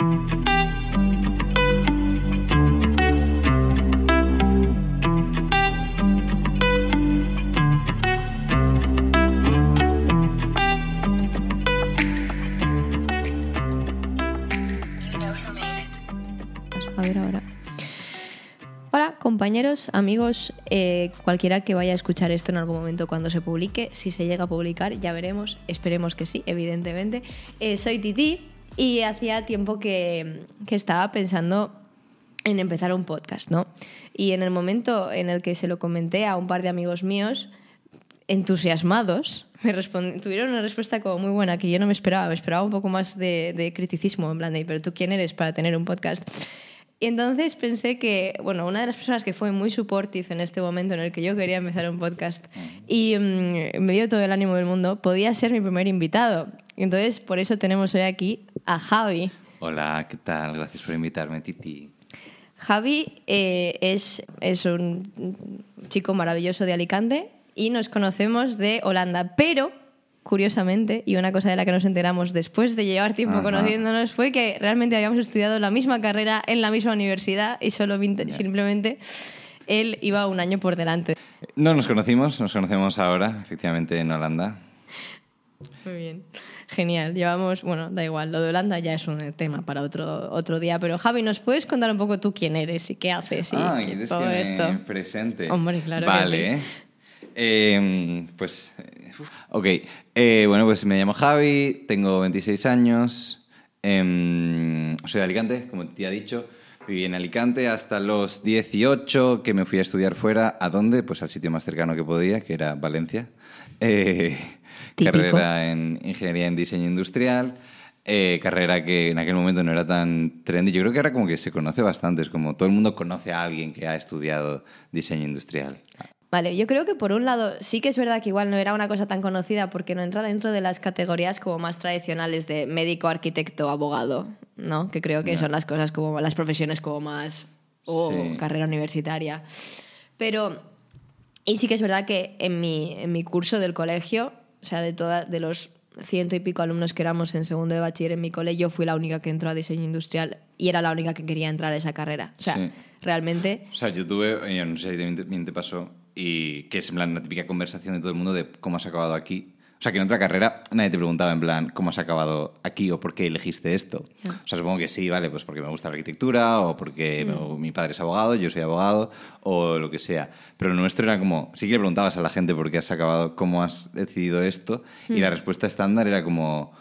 A ver ahora. Hola, compañeros, amigos, eh, cualquiera que vaya a escuchar esto en algún momento cuando se publique, si se llega a publicar, ya veremos, esperemos que sí, evidentemente. Eh, soy Titi y hacía tiempo que, que estaba pensando en empezar un podcast, ¿no? Y en el momento en el que se lo comenté a un par de amigos míos, entusiasmados, me tuvieron una respuesta como muy buena que yo no me esperaba, me esperaba un poco más de, de criticismo, en plan de, pero tú quién eres para tener un podcast. Y entonces pensé que, bueno, una de las personas que fue muy supportive en este momento en el que yo quería empezar un podcast y mm, me dio todo el ánimo del mundo, podía ser mi primer invitado. Entonces por eso tenemos hoy aquí a Javi. Hola, ¿qué tal? Gracias por invitarme, Titi. Javi eh, es, es un chico maravilloso de Alicante y nos conocemos de Holanda, pero curiosamente, y una cosa de la que nos enteramos después de llevar tiempo Ajá. conociéndonos, fue que realmente habíamos estudiado la misma carrera en la misma universidad y solo simplemente él iba un año por delante. No nos conocimos, nos conocemos ahora, efectivamente, en Holanda. Muy bien. Genial. Llevamos, bueno, da igual, lo de Holanda ya es un tema para otro, otro día, pero Javi, ¿nos puedes contar un poco tú quién eres y qué haces y ah, ¿quieres todo que me esto? presente? Hombre, claro que Vale. sí. Eh, pues, eh, uf. ok. Eh, bueno, pues me llamo Javi, tengo 26 años, em, soy de Alicante, como te ha dicho. Viví en Alicante hasta los 18, que me fui a estudiar fuera. ¿A dónde? Pues al sitio más cercano que podía, que era Valencia. Eh, Típico. carrera en Ingeniería en Diseño Industrial. eh, carrera que en aquel momento no era tan trendy. Yo creo que ahora como que se conoce bastante. Es como todo el mundo conoce a alguien que ha estudiado diseño industrial. Vale, yo creo que por un lado sí que es verdad que igual no era una cosa tan conocida porque no entra dentro de las categorías como más tradicionales de médico, arquitecto, abogado, ¿no? Que creo que son las cosas como las profesiones como más o Sí. carrera universitaria. Pero y sí que es verdad que en mi, en mi curso del colegio, o sea, de toda, de los ciento y pico alumnos que éramos en segundo de bachiller en mi cole, yo fui la única que entró a diseño industrial y era la única que quería entrar a esa carrera. O sea, Sí. realmente O sea, yo tuve, yo no sé si también te, también te pasó, y que es en plan la típica conversación de todo el mundo de cómo has acabado aquí. O sea, que en otra carrera nadie te preguntaba en plan cómo has acabado aquí o por qué elegiste esto. O sea, supongo que sí, vale, pues porque me gusta la arquitectura o porque me- mi padre es abogado, yo soy abogado o lo que sea. Pero lo nuestro era como, sí que le preguntabas a la gente por qué has acabado, cómo has decidido esto y la respuesta estándar era como,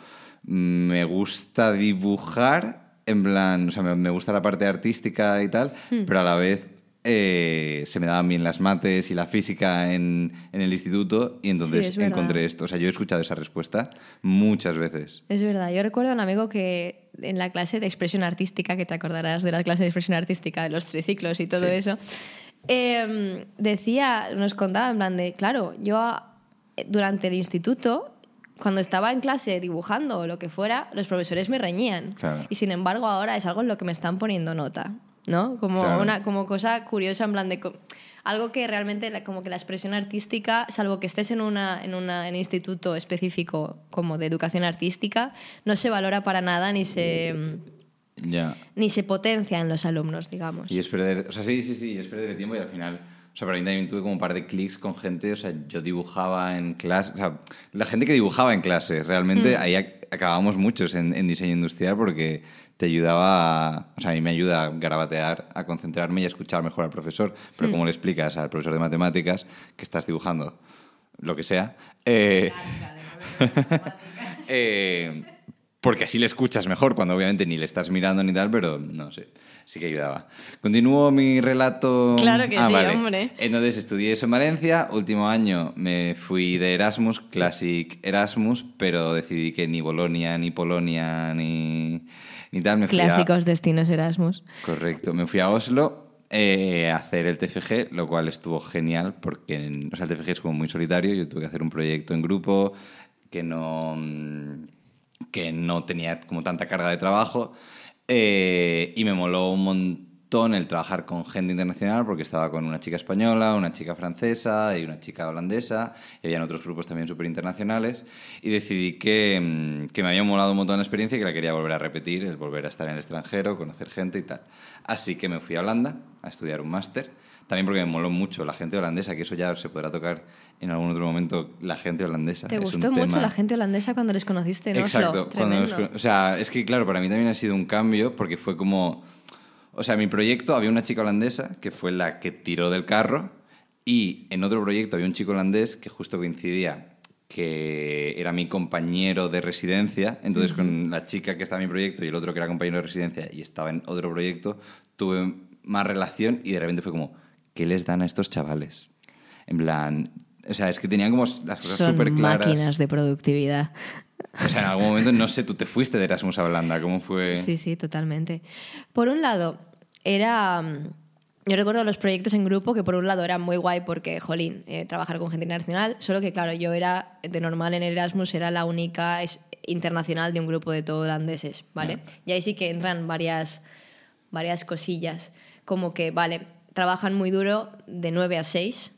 me gusta dibujar, en plan, o sea, me, me gusta la parte artística y tal, pero a la vez eh, se me daban bien las mates y la física en, en el instituto y entonces encontré esto. O sea, yo he escuchado esa respuesta muchas veces. Es verdad, yo recuerdo a un amigo que en la clase de expresión artística, que te acordarás de la clase de expresión artística, de los triciclos y todo Sí. eso, eh, decía, nos contaba en plan de, claro, yo eh, durante el instituto, cuando estaba en clase dibujando o lo que fuera, los profesores me reñían. Claro. Y sin embargo ahora es algo en lo que me están poniendo nota, ¿no? Como Claro. una como cosa curiosa en plan de... Algo que realmente, la- como que la expresión artística, salvo que estés en, una, en, una, en un instituto específico como de educación artística, no se valora para nada ni se, Ya. ni se potencia en los alumnos, digamos. Y es perder, o sea, sí, sí, sí, es perder el tiempo y al final, o sea, para mí también tuve como un par de clics con gente, o sea, yo dibujaba en clase, o sea, la gente que dibujaba en clase, realmente ahí ac- acabábamos muchos en, en diseño industrial porque te ayudaba, a- o sea, a mí me ayuda a garabatear, a concentrarme y a escuchar mejor al profesor, pero ¿cómo le explicas al profesor de matemáticas que estás dibujando lo que sea? Eh, eh, porque así le escuchas mejor, cuando obviamente ni le estás mirando ni tal, pero no sé, sí que ayudaba. Continúo mi relato. Claro que Ah, sí, vale. hombre. Entonces estudié eso en Valencia, último año me fui de Erasmus, Classic Erasmus, pero decidí que ni Bolonia, ni Polonia, ni, ni tal, me fui a- Clásicos destinos Erasmus. Correcto, me fui a Oslo eh, a hacer el TFG, lo cual estuvo genial porque en- o sea, el TFG es como muy solitario, yo tuve que hacer un proyecto en grupo que no, mm, que no tenía como tanta carga de trabajo eh, y me moló un montón el trabajar con gente internacional porque estaba con una chica española, una chica francesa y una chica holandesa y habían otros grupos también súper internacionales y decidí que, mm, que, me había molado un montón la experiencia y que la quería volver a repetir, el volver a estar en el extranjero, conocer gente y tal. Así que me fui a Holanda a estudiar un máster, también porque me moló mucho la gente holandesa, que eso ya se podrá tocar en algún otro momento, la gente holandesa. ¿Te gustó mucho la gente holandesa cuando les conociste en Exacto, Oslo? o sea, es que claro, para mí también ha sido un cambio porque fue como o sea, en mi proyecto había una chica holandesa que fue la que tiró del carro y en otro proyecto había un chico holandés que justo coincidía que era mi compañero de residencia, entonces con la chica que estaba en mi proyecto y el otro que era compañero de residencia y estaba en otro proyecto, tuve más relación y de repente fue como, ¿qué les dan a estos chavales? En plan, o sea, es que tenían como las cosas súper claras. máquinas de productividad. O sea, en algún momento, no sé, tú te fuiste de Erasmus a Holanda, ¿cómo fue? Sí, sí, totalmente. Por un lado, era... Mm, yo recuerdo los proyectos en grupo que por un lado eran muy guay porque, jolín, eh, trabajar con gente internacional, solo que claro, yo era de normal en Erasmus, era la única internacional de un grupo de todo holandeses, ¿vale? Y ahí sí que entran varias, varias cosillas, como que, vale, trabajan muy duro de 9 a 6,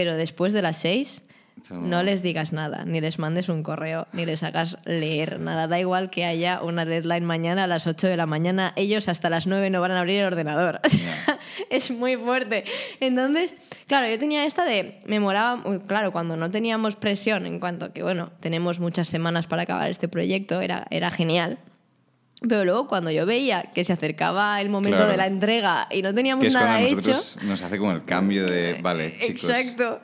pero después de las 6 no les digas nada, ni les mandes un correo, ni les hagas leer nada. Da igual que haya una deadline mañana a las 8 de la mañana, ellos hasta las 9 no van a abrir el ordenador. es muy fuerte. Entonces, claro, yo tenía esta de, me moraba, claro, cuando no teníamos presión en cuanto que, bueno, tenemos muchas semanas para acabar este proyecto, era, era genial. Pero luego cuando yo veía que se acercaba el momento de la entrega y no teníamos que nada hecho... Nos hace como el cambio de, vale, chicos. Exacto.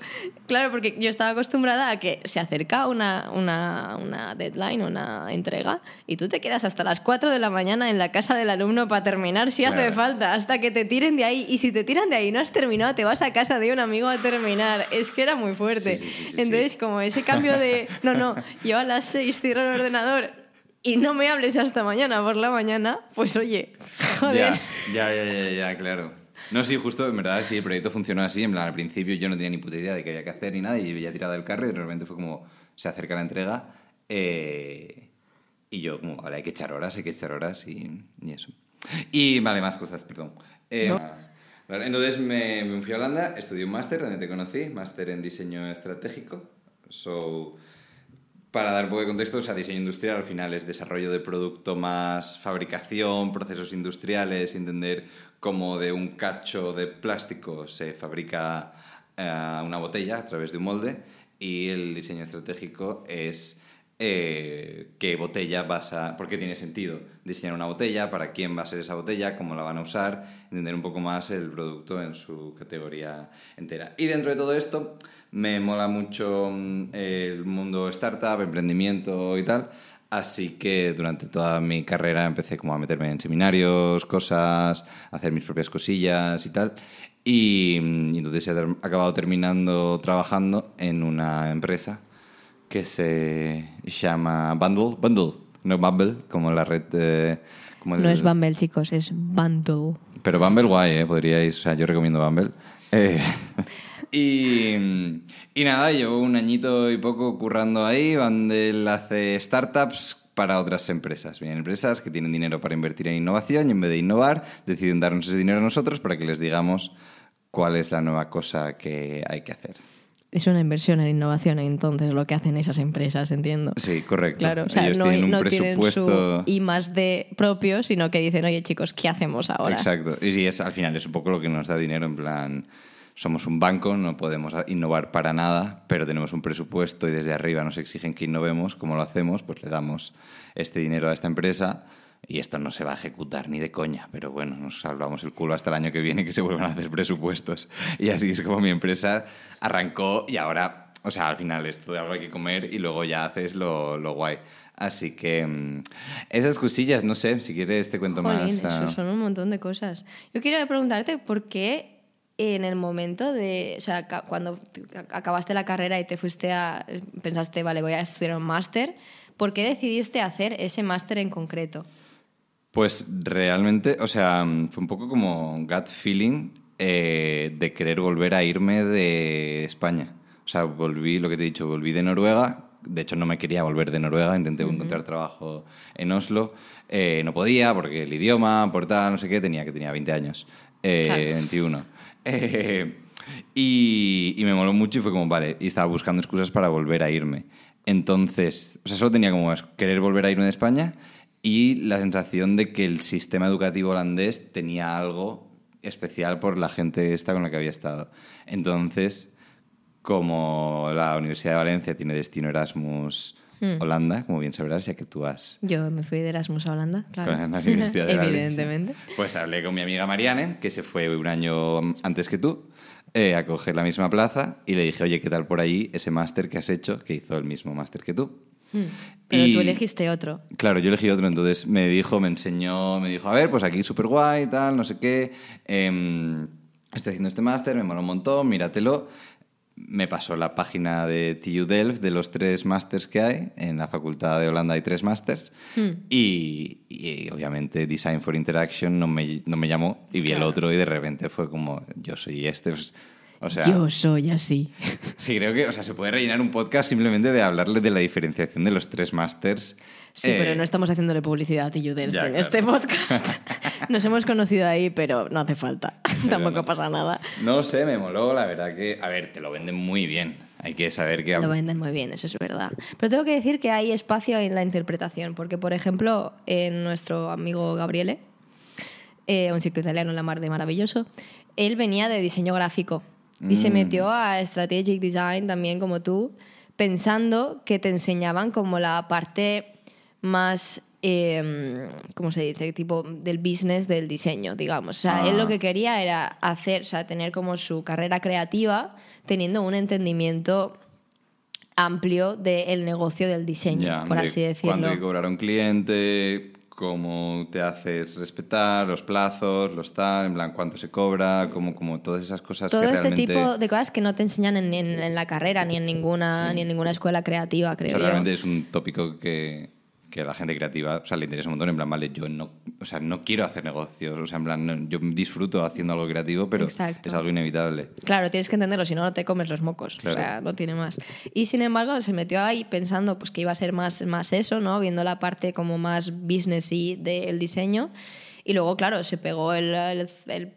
Claro, porque yo estaba acostumbrada a que se acerca una, una, una deadline, una entrega, y tú te quedas hasta las 4 de la mañana en la casa del alumno para terminar si hace falta, hasta que te tiren de ahí. Y si te tiran de ahí y no has terminado, te vas a casa de un amigo a terminar. Es que era muy fuerte. Entonces, como ese cambio de, no, no, yo a las 6 cierro el ordenador y no me hables hasta mañana por la mañana, pues oye, joder. Ya, ya, ya, ya, claro. No, sí, justo, en verdad, sí, el proyecto funcionó así. En plan, al principio yo no tenía ni puta idea de qué había que hacer ni nada y ya tirado el carro y de repente fue como, se acerca la entrega eh, y yo como, vale, hay que echar horas, hay que echar horas y, y eso. Y vale, más cosas, perdón. Eh, entonces me, me, fui a Holanda, estudié un máster donde te conocí, máster en diseño estratégico. So, para dar un poco de contexto, sea, diseño industrial al final es desarrollo de producto más fabricación, procesos industriales, entender cómo de un cacho de plástico se fabrica eh, una botella a través de un molde y el diseño estratégico es eh, qué botella vas a... ¿Por qué tiene sentido diseñar una botella? ¿Para quién va a ser esa botella? ¿Cómo la van a usar? Entender un poco más el producto en su categoría entera. Y dentro de todo esto me mola mucho mm, el mundo startup, emprendimiento y tal. Así que durante toda mi carrera empecé como a meterme en seminarios, cosas, hacer mis propias cosillas y tal. Y, mm, entonces he acabado terminando trabajando en una empresa que se llama Bundle, Bundle, no Bumble, como la red de... Como No es Bumble, chicos, es Bundle. Pero Bumble guay, ¿eh? podríais, o sea, yo recomiendo Bumble. Eh, y, y, nada, llevo un añito y poco currando ahí, Bundle hace startups para otras empresas. Vienen empresas que tienen dinero para invertir en innovación y en vez de innovar deciden darnos ese dinero a nosotros para que les digamos cuál es la nueva cosa que hay que hacer. Es una inversión en innovación, entonces, lo que hacen esas empresas, entiendo. Sí, correcto. Claro, o sea, no, tienen un presupuesto. y más de propio, sino que dicen, oye, chicos, ¿qué hacemos ahora? Exacto. Y es, al final es un poco lo que nos da dinero, en plan. Somos un banco, no podemos innovar para nada, pero tenemos un presupuesto y desde arriba nos exigen que innovemos. ¿Cómo lo hacemos? Pues le damos este dinero a esta empresa y esto no se va a ejecutar ni de coña, pero bueno, nos salvamos el culo hasta el año que viene que se vuelvan a hacer presupuestos. Y así es como mi empresa arrancó y ahora, o sea, al final esto de algo hay que comer y luego ya haces lo, lo guay. Así que mm, esas cosillas, no sé, si quieres te cuento más. Eso ah. son un montón de cosas. Yo quiero preguntarte por qué en el momento de, o sea, cuando acabaste la carrera y te fuiste a, pensaste, vale, voy a estudiar un máster, ¿por qué decidiste hacer ese máster en concreto? Pues realmente, o sea, fue un poco como gut feeling eh, de querer volver a irme de España. O sea, volví, lo que te he dicho, volví de Noruega de hecho no me quería volver de Noruega, intenté encontrar trabajo en Oslo, eh, no podía porque el idioma, por tal, no sé qué, tenía que tenía 20 años, eh, Claro. 21. Y, y me moló mucho y fue como, vale, y estaba buscando excusas para volver a irme. Entonces, o sea, solo tenía como querer volver a irme de España y la sensación de que el sistema educativo holandés tenía algo especial por la gente esta con la que había estado. Entonces, como la Universidad de Valencia tiene destino Erasmus Holanda, como bien sabrás, ya que tú has Yo me fui de Erasmus a Holanda, claro. con la Universidad de. Evidentemente. Pues hablé con mi amiga Mariane, que se fue un año antes que tú, eh, a coger la misma plaza, y le dije, oye, ¿qué tal por ahí ese máster que has hecho, que hizo el mismo máster que tú? Pero Y- tú elegiste otro. Claro, yo elegí otro, entonces me dijo, me enseñó, me dijo, a ver, pues aquí súper guay, tal, no sé qué. em, estoy haciendo este máster, me mola un montón, míratelo. Me pasó la página de TU Delft de los tres másters que hay. En la Facultad de Holanda hay tres másters. Y, y, obviamente Design for Interaction no me, no me llamó y vi el otro y de repente fue como, yo soy este. pues, o sea, Yo soy así. Sí, creo que o sea, se puede rellenar un podcast simplemente de hablarle de la diferenciación de los tres másters. Sí, Eh, pero no estamos haciéndole publicidad a Tillu Delft ya, en claro. este podcast. Nos hemos conocido ahí, pero no hace falta. Tampoco no. pasa nada. No sé, me moló, la verdad que, a ver, te lo venden muy bien. Hay que saber que... Lo venden muy bien, eso es verdad. Pero tengo que decir que hay espacio en la interpretación, porque, por ejemplo, en nuestro amigo Gabriele, eh, un chico italiano en la mar de maravilloso, él venía de diseño gráfico y se metió a Strategic Design también como tú, pensando que te enseñaban como la parte más, eh, ¿cómo se dice? Tipo del business del diseño, digamos. O sea, él Ah. lo que quería era hacer, o sea, tener como su carrera creativa teniendo un entendimiento amplio del negocio del diseño, por de así decirlo. Cuándo hay que cobrar a un cliente, cómo te haces respetar, los plazos, los tal, en plan, cuánto se cobra, como, como todas esas cosas Todo que este realmente... tipo de cosas que no te enseñan en, en- en la carrera ni en ninguna ni en ninguna escuela creativa, O creo sea, yo. realmente es un tópico que, que a la gente creativa o sea, le interesa un montón. En plan, vale, yo no, o sea, no quiero hacer negocios. O sea, en plan, no- yo disfruto haciendo algo creativo, pero Exacto. es algo inevitable. Claro, tienes que entenderlo, si no, no te comes los mocos. Claro. O sea, no tiene más. Y sin embargo, se metió ahí pensando pues, que iba a ser más, más eso, ¿no? Viendo la parte como más businessy del diseño. Y luego, claro, se pegó el, el- el-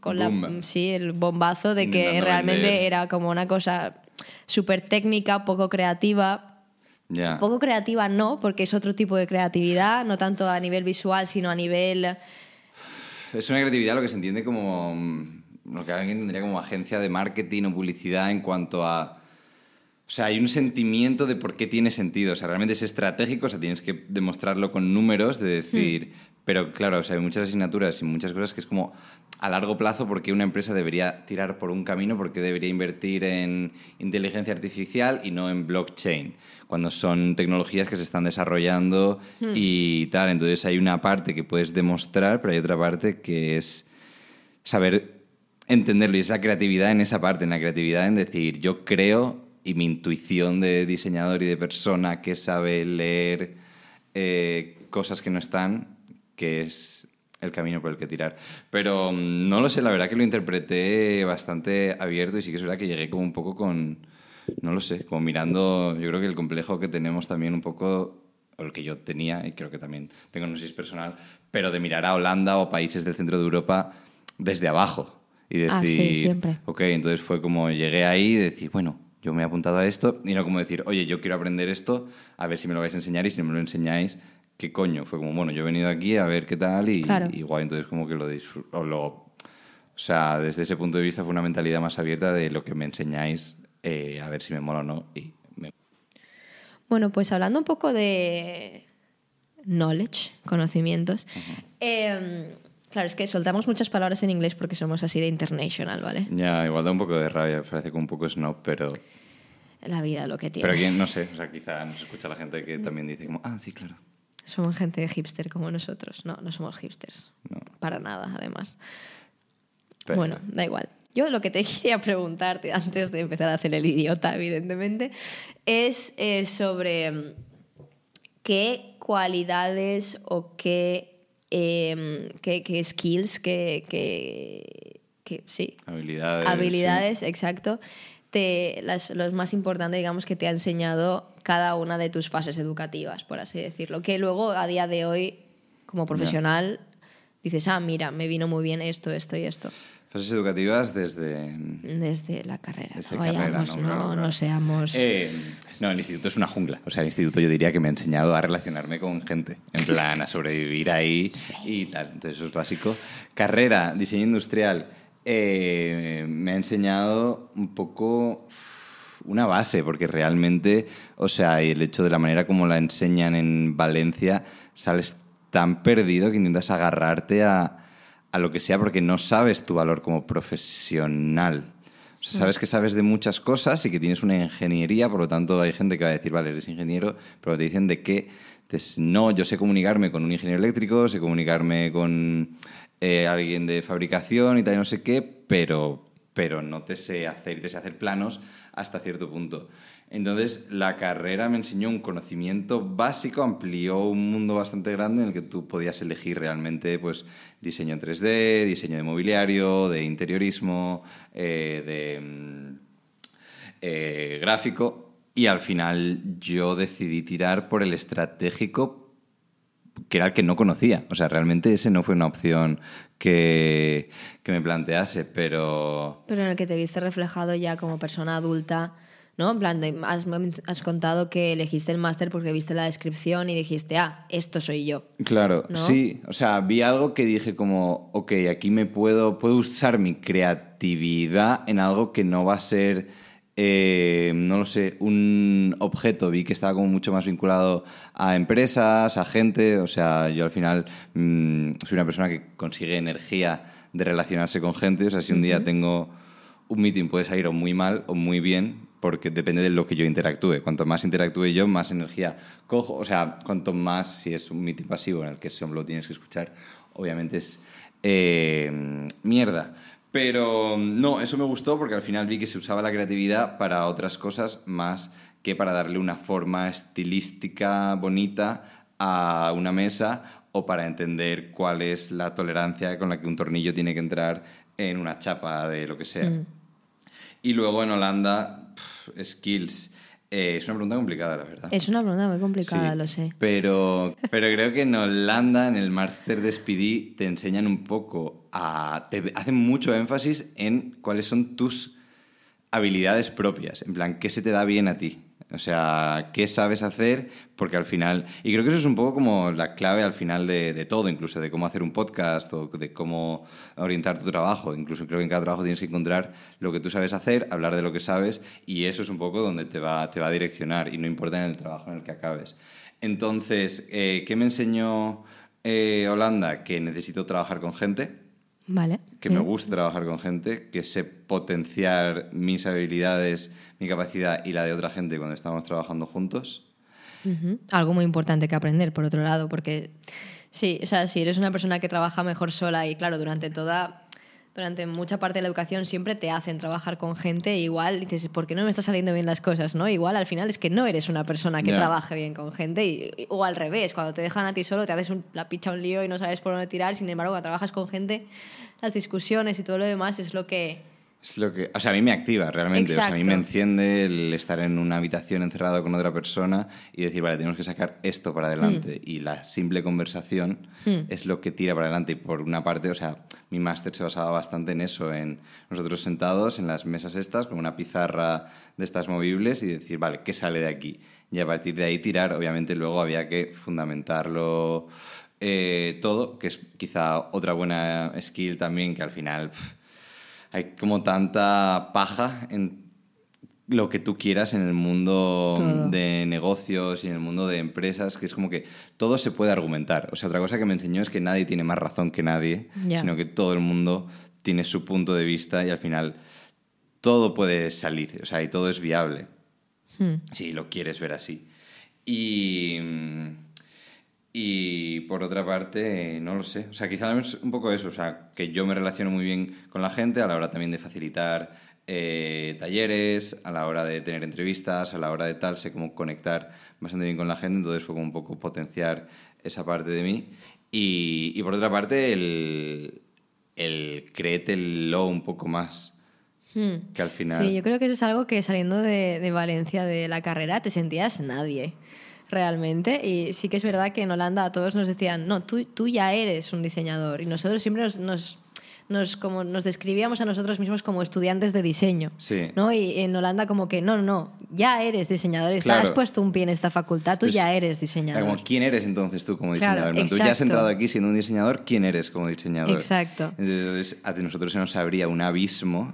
con la, sí, el bombazo de que Intentando realmente vender. era como una cosa súper técnica, poco creativa. Ya. Poco creativa no, porque es otro tipo de creatividad, no tanto a nivel visual, sino a nivel... Es una creatividad lo que se entiende como mm, lo que alguien tendría como agencia de marketing o publicidad en cuanto a... O sea, hay un sentimiento de por qué tiene sentido. O sea, realmente es estratégico, o sea, tienes que demostrarlo con números, de decir... Pero claro, o sea, hay muchas asignaturas y muchas cosas que es como a largo plazo porque una empresa debería tirar por un camino, porque debería invertir en inteligencia artificial y no en blockchain, cuando son tecnologías que se están desarrollando y tal. Entonces hay una parte que puedes demostrar, pero hay otra parte que es saber entenderlo y esa creatividad en esa parte, en la creatividad en decir, yo creo y mi intuición de diseñador y de persona que sabe leer eh, cosas que no están, que es el camino por el que tirar. Pero mm, no lo sé, la verdad que lo interpreté bastante abierto y sí que es verdad que llegué como un poco con, no lo sé, como mirando, yo creo que el complejo que tenemos también un poco, o el que yo tenía, y creo que también tengo, no sé si es personal, pero de mirar a Holanda o países del centro de Europa desde abajo y decir, Ah, sí, siempre. ok, entonces fue como llegué ahí y decir, bueno, yo me he apuntado a esto y no como decir, oye, yo quiero aprender esto, a ver si me lo vais a enseñar y si no me lo enseñáis, ¿qué coño? Fue como, bueno, yo he venido aquí a ver qué tal y, Claro. y guay, entonces como que lo lo, o sea, desde ese punto de vista fue una mentalidad más abierta de lo que me enseñáis, eh, a ver si me mola o no y me- Bueno, pues hablando un poco de knowledge, conocimientos. eh, claro, es que soltamos muchas palabras en inglés porque somos así de international, ¿vale? Ya, igual da un poco de rabia, parece como un poco snob, pero... La vida lo que tiene. Pero quién, no sé, o sea, quizá nos escucha la gente que también dice como, ah, sí, claro. Somos gente hipster como nosotros. No, no somos hipsters. No. Para nada, además. Pero- Bueno, da igual. Yo lo que te quería preguntarte antes de empezar a hacer el idiota, evidentemente, es eh, sobre mm, qué cualidades o qué, em, qué, qué skills, qué, qué- qué- sí, Habilidades. habilidades, exacto, te, las, los más importantes, digamos, que te ha enseñado cada una de tus fases educativas, por así decirlo. Que luego, a día de hoy, como profesional, dices, ah, mira, me vino muy bien esto, esto y esto. Fases educativas desde... Desde la carrera. Desde no, carrera, vayamos, no, no, seamos... Eh, no, el instituto es una jungla. O sea, el instituto yo diría que me ha enseñado a relacionarme con gente. En plan, a sobrevivir ahí y tal. Entonces, eso es básico. Carrera, diseño industrial. eh, me ha enseñado un poco una base, porque realmente, o sea, el hecho de la manera como la enseñan en Valencia, sales tan perdido que intentas agarrarte a, a lo que sea porque no sabes tu valor como profesional. O sea, sabes que sabes de muchas cosas y que tienes una ingeniería, por lo tanto hay gente que va a decir, vale, eres ingeniero, pero te dicen de qué. Entonces, no, yo sé comunicarme con un ingeniero eléctrico, sé comunicarme con eh, alguien de fabricación y tal, y no sé qué, pero, pero no te sé hacer, te sé hacer planos hasta cierto punto. Entonces, la carrera me enseñó un conocimiento básico, amplió un mundo bastante grande en el que tú podías elegir realmente pues, diseño en 3D, diseño de mobiliario, de interiorismo, eh, de mm, eh, gráfico. Y al final yo decidí tirar por el estratégico, que era el que no conocía. O sea, realmente ese no fue una opción que, que me plantease, pero... Pero en el que te viste reflejado ya como persona adulta, ¿no? En plan, has, has contado que elegiste el máster porque viste la descripción y dijiste, ah, esto soy yo. Claro, ¿no? sí. O sea, vi algo que dije como, ok, aquí me puedo, puedo usar mi creatividad en algo que no va a ser, eh, no lo sé, un objeto. Vi que estaba como mucho más vinculado a empresas, a gente. O sea, yo al final mm, soy una persona que consigue energía de relacionarse con gente. O sea, si un día tengo un meeting puede salir o muy mal o muy bien, porque depende de lo que yo interactúe. Cuanto más interactúe yo, más energía cojo. O sea, cuanto más, si es un meeting pasivo en el que solo lo tienes que escuchar, obviamente es eh, mierda. Pero no, eso me gustó porque al final vi que se usaba la creatividad para otras cosas más que para darle una forma estilística bonita a una mesa o para entender cuál es la tolerancia con la que un tornillo tiene que entrar en una chapa de lo que sea. Y luego en Holanda, pf, skills. Eh, es una pregunta complicada, la verdad. Es una pregunta muy complicada, Sí, lo sé. Pero, pero creo que en Holanda, en el máster de SPD, te enseñan un poco a. Te hacen mucho énfasis en cuáles son tus habilidades propias. En plan, qué se te da bien a ti. O sea, qué sabes hacer, porque al final. Y creo que eso es un poco como la clave al final de, todo, incluso de cómo hacer un podcast o de cómo orientar tu trabajo. Incluso creo que en cada trabajo tienes que encontrar lo que tú sabes hacer, hablar de lo que sabes, y eso es un poco donde te va, te va a direccionar, y no importa en el trabajo en el que acabes. Entonces, eh, ¿qué me enseñó eh, Holanda? Que necesito trabajar con gente Vale. Que me bien. gusta trabajar con gente, que sé potenciar mis habilidades, mi capacidad y la de otra gente cuando estamos trabajando juntos. Algo muy importante que aprender, por otro lado, porque sí, o sea, si eres una persona que trabaja mejor sola y claro, durante toda, durante mucha parte de la educación siempre te hacen trabajar con gente, e igual dices, ¿por qué no me están saliendo bien las cosas? ¿no? Igual al final es que no eres una persona que Ya. trabaje bien con gente, y, o al revés, cuando te dejan a ti solo te haces un- la picha un lío y no sabes por dónde tirar, sin embargo, cuando trabajas con gente, las discusiones y todo lo demás es lo que... Es lo que, o sea, a mí me activa realmente. O sea, a mí me enciende el estar en una habitación encerrado con otra persona y decir, vale, tenemos que sacar esto para adelante. Y la simple conversación es lo que tira para adelante. Y por una parte, o sea, mi máster se basaba bastante en eso, en nosotros sentados en las mesas estas con una pizarra de estas movibles y decir, vale, ¿qué sale de aquí? Y a partir de ahí tirar, obviamente luego había que fundamentarlo eh, todo, que es quizá otra buena skill también, que al final... pff, hay como tanta paja en lo que tú quieras en el mundo Todo. de negocios y en el mundo de empresas, que es como que todo se puede argumentar. O sea, otra cosa que me enseñó es que nadie tiene más razón que nadie, sino que todo el mundo tiene su punto de vista y al final todo puede salir, o sea, y todo es viable, Hmm. si lo quieres ver así. Y, y por otra parte, no lo sé. O sea, quizá es un poco eso. O sea, que yo me relaciono muy bien con la gente a la hora también de facilitar eh, talleres, a la hora de tener entrevistas, a la hora de tal, sé cómo conectar bastante bien con la gente. Entonces fue como un poco potenciar esa parte de mí. Y, y por otra parte, el, el créetelo un poco más. Hmm. Que al final... Sí, yo creo que eso es algo que saliendo de, de Valencia de la carrera te sentías nadie realmente. Y sí que es verdad que en Holanda a todos nos decían, no, tú, tú ya eres un diseñador. Y nosotros siempre nos, nos, nos, como, nos describíamos a nosotros mismos como estudiantes de diseño. Sí. ¿no? Y en Holanda como que, no, no, ya eres diseñador. Estás Claro. puesto un pie en esta facultad, tú Pues, ya eres diseñador. como, ¿quién eres entonces tú como Claro, diseñador? No, tú ya has entrado aquí siendo un diseñador, ¿quién eres como diseñador? Exacto. Entonces, a nosotros se nos abría un abismo.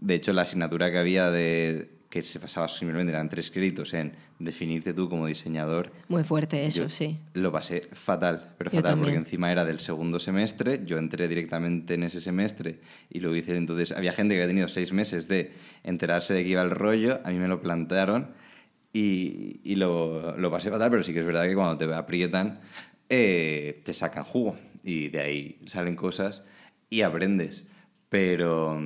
De hecho, la asignatura que había de que se pasaba simplemente eran tres créditos en definirte tú como diseñador. Muy fuerte eso, Yo sí. Lo pasé fatal, pero Yo fatal, también. porque encima era del segundo semestre, yo entré directamente en ese semestre y lo hice. Entonces, había gente que había tenido seis meses de enterarse de que iba el rollo, a mí me lo plantearon y, y lo, lo pasé fatal, pero sí que es verdad que cuando te aprietan, eh, te sacan jugo y de ahí salen cosas y aprendes. Pero.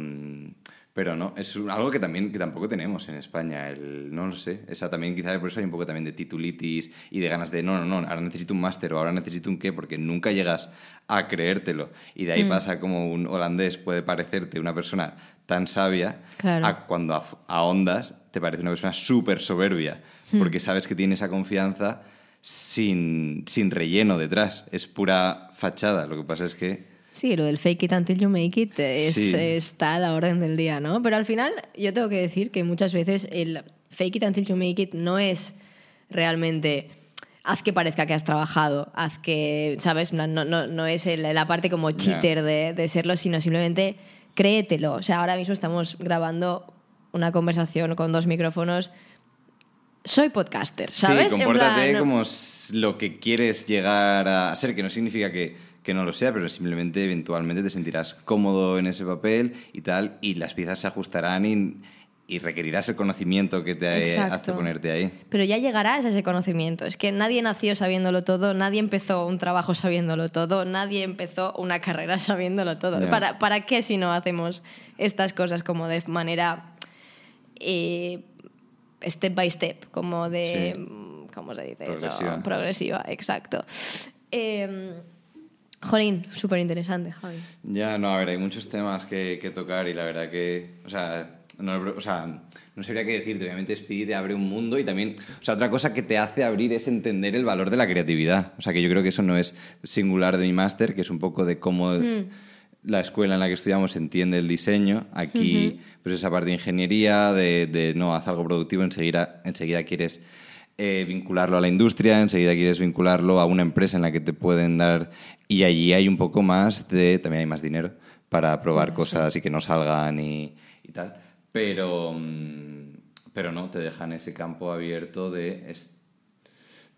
Mm, Pero no, es algo que también que tampoco tenemos en España. El, no lo sé. Esa también, quizá por eso hay un poco también de titulitis y de ganas de no, no, no, ahora necesito un máster o ahora necesito un qué, porque nunca llegas a creértelo. Y de ahí Mm. pasa como un holandés puede parecerte una persona tan sabia Claro. a cuando ahondas te parece una persona súper soberbia, Hmm. porque sabes que tiene esa confianza sin, sin relleno detrás. Es pura fachada. Lo que pasa es que. Sí, lo del fake it until you make it es, Sí. está a la orden del día, ¿no? Pero al final yo tengo que decir que muchas veces el fake it until you make it no es realmente haz que parezca que has trabajado, haz que, ¿sabes? No, no, no, es la parte como cheater de, de serlo, sino simplemente créetelo. O sea, ahora mismo estamos grabando una conversación con dos micrófonos. Soy podcaster, ¿sabes? Sí, compórtate plan, como lo que quieres llegar a ser, que no significa que, que no lo sea, pero simplemente eventualmente te sentirás cómodo en ese papel y tal, y las piezas se ajustarán y, y requerirás el conocimiento que te Exacto. hace ponerte ahí. Pero ya llegarás a ese conocimiento. Es que nadie nació sabiéndolo todo, nadie empezó un trabajo sabiéndolo todo, nadie empezó una carrera sabiéndolo todo. ¿Para, ¿Para qué si no hacemos estas cosas como de manera eh, step by step, como de... Sí. ¿Cómo se dice Progresiva. eso? Progresiva, exacto. Eh, jolín, súper interesante, Javi. Ya, no, a ver, hay muchos temas que, que tocar y la verdad que, o sea, no, o sea, no sabría qué decirte. Obviamente Speedy te abre un mundo y también, o sea, otra cosa que te hace abrir es entender el valor de la creatividad. O sea, que yo creo que eso no es singular de mi máster, que es un poco de cómo la escuela en la que estudiamos entiende el diseño. Aquí, pues esa parte de ingeniería, de, de no, haz algo productivo, enseguida, enseguida quieres eh, vincularlo a la industria, enseguida quieres vincularlo a una empresa en la que te pueden dar... Y allí hay un poco más de... También hay más dinero para probar cosas y que no salgan y, y tal. Pero, mm, pero no, te dejan ese campo abierto de,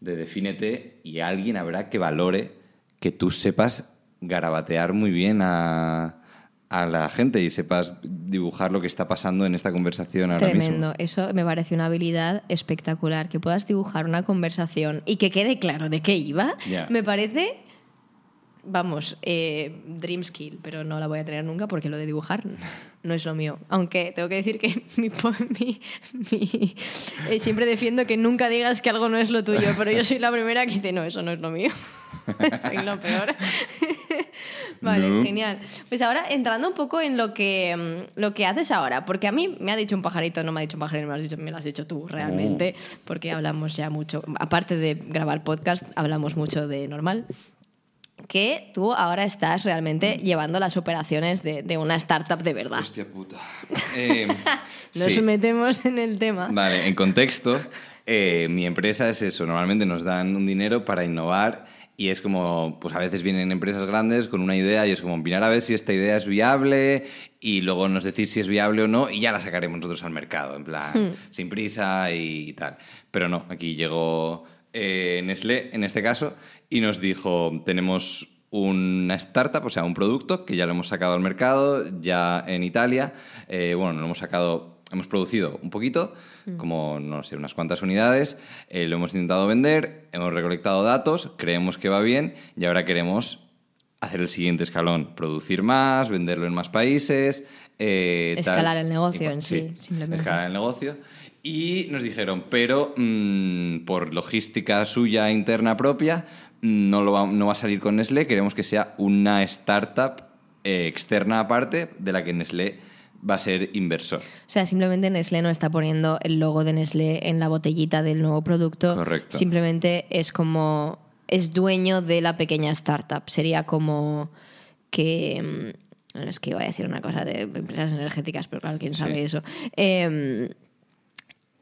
de defínete y alguien habrá que valore que tú sepas garabatear muy bien a, a la gente y sepas dibujar lo que está pasando en esta conversación ahora Tremendo. mismo. Eso me parece una habilidad espectacular. Que puedas dibujar una conversación y que quede claro de qué iba, me parece, vamos, eh, dream skill, pero no la voy a tener nunca porque lo de dibujar no es lo mío. Aunque tengo que decir que mi, mi- mi- eh, siempre defiendo que nunca digas que algo no es lo tuyo, pero yo soy la primera que dice, no, eso no es lo mío. soy lo peor. Vale, No. genial. Pues ahora entrando un poco en lo que, mm, lo que haces ahora, porque a mí me ha dicho un pajarito, no me ha dicho un pajarito, me lo has dicho, me lo has dicho tú realmente, porque hablamos ya mucho, aparte de grabar podcast, hablamos mucho de normal, que tú ahora estás realmente llevando las operaciones de, de una startup de verdad. Hostia puta. Eh, Nos sí. metemos en el tema. Vale, en contexto, eh, mi empresa es eso. Normalmente nos dan un dinero para innovar y es como, pues a veces vienen empresas grandes con una idea y es como mirar a ver si esta idea es viable y luego nos decís si es viable o no y ya la sacaremos nosotros al mercado, en plan, sin prisa y, tal. Pero no, aquí llegó eh, Nestlé en este caso y nos dijo, tenemos una startup, o sea, un producto que ya lo hemos sacado al mercado, ya en Italia. Eh, bueno, lo hemos sacado, hemos producido un poquito, como, no sé, unas cuantas unidades, eh, lo hemos intentado vender, hemos recolectado datos, creemos que va bien y ahora queremos hacer el siguiente escalón, producir más, venderlo en más países. eh, tal. Escalar el negocio en sí, simplemente. Escalar el negocio. Y nos dijeron, pero mm, por logística suya interna propia, mm, no, lo va, no va a salir con Nestlé, queremos que sea una startup eh, externa aparte de la que Nestlé va a ser inversor. O sea, simplemente Nestlé no está poniendo el logo de Nestlé en la botellita del nuevo producto. Correcto. Simplemente es como. Es dueño de la pequeña startup. Sería como que. mm, no, es que iba a decir una cosa de empresas energéticas, pero claro, quién sabe Sí. eso. Em,